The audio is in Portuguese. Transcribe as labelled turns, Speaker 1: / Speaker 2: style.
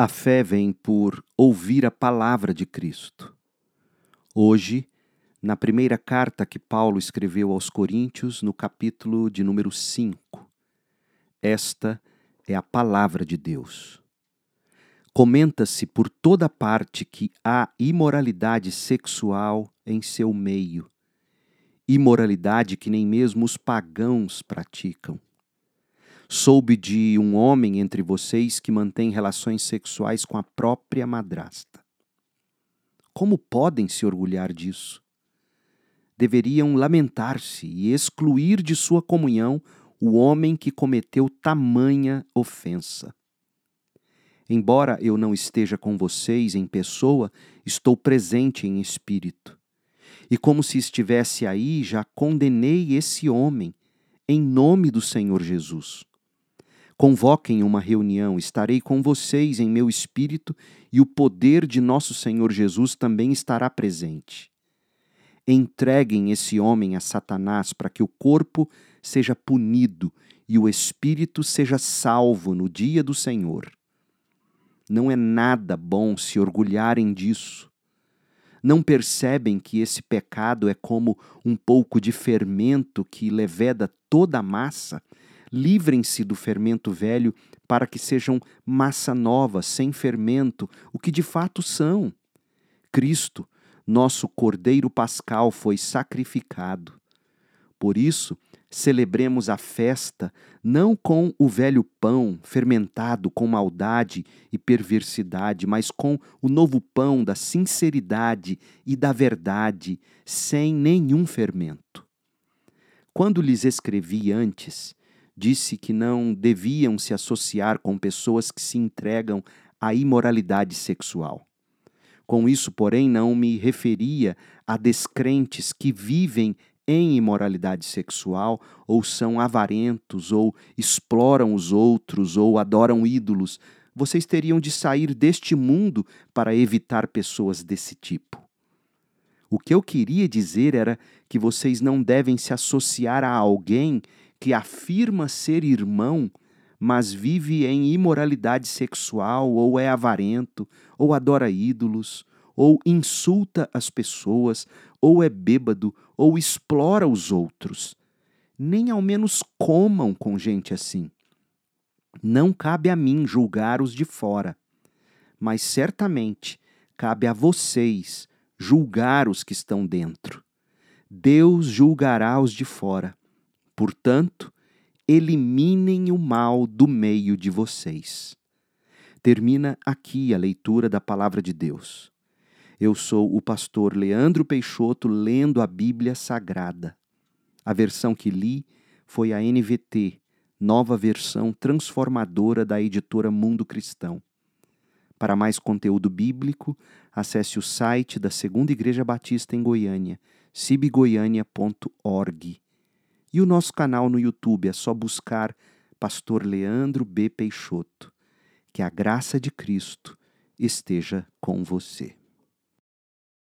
Speaker 1: A fé vem por ouvir a palavra de Cristo. Hoje, na primeira carta que Paulo escreveu aos Coríntios, no capítulo de número 5, esta é a palavra de Deus. Comenta-se por toda parte que há imoralidade sexual em seu meio, imoralidade que nem mesmo os pagãos praticam Soube de um homem entre vocês que mantém relações sexuais com a própria madrasta. Como podem se orgulhar disso? Deveriam lamentar-se e excluir de sua comunhão o homem que cometeu tamanha ofensa. Embora eu não esteja com vocês em pessoa, estou presente em espírito. E como se estivesse aí, já condenei esse homem, em nome do Senhor Jesus. Convoquem uma reunião, estarei com vocês em meu espírito e o poder de nosso Senhor Jesus também estará presente. Entreguem esse homem a Satanás para que o corpo seja punido e o espírito seja salvo no dia do Senhor. Não é nada bom se orgulharem disso. Não percebem que esse pecado é como um pouco de fermento que leveda toda a massa Livrem-se do fermento velho para que sejam massa nova, sem fermento, o que de fato são. Cristo, nosso Cordeiro Pascal, foi sacrificado. Por isso, celebremos a festa não com o velho pão fermentado com maldade e perversidade, mas com o novo pão da sinceridade e da verdade, sem nenhum fermento. Quando lhes escrevi antes, disse que não deviam se associar com pessoas que se entregam à imoralidade sexual. Com isso, porém, não me referia a descrentes que vivem em imoralidade sexual, ou são avarentos, ou exploram os outros, ou adoram ídolos. Vocês teriam de sair deste mundo para evitar pessoas desse tipo. O que eu queria dizer era que vocês não devem se associar a alguém que afirma ser irmão, mas vive em imoralidade sexual, ou é avarento, ou adora ídolos, ou insulta as pessoas, ou é bêbado, ou explora os outros. Nem ao menos comam com gente assim. Não cabe a mim julgar os de fora, mas certamente cabe a vocês julgar os que estão dentro. Deus julgará os de fora. Portanto, eliminem o mal do meio de vocês. Termina aqui a leitura da palavra de Deus. Eu sou o pastor Leandro Peixoto lendo a Bíblia Sagrada. A versão que li foi a NVT, nova versão transformadora da editora Mundo Cristão. Para mais conteúdo bíblico, acesse o site da Segunda Igreja Batista em Goiânia, cibgoiania.org. E o nosso canal no YouTube é só buscar Pastor Leandro B. Peixoto. Que a graça de Cristo esteja com você.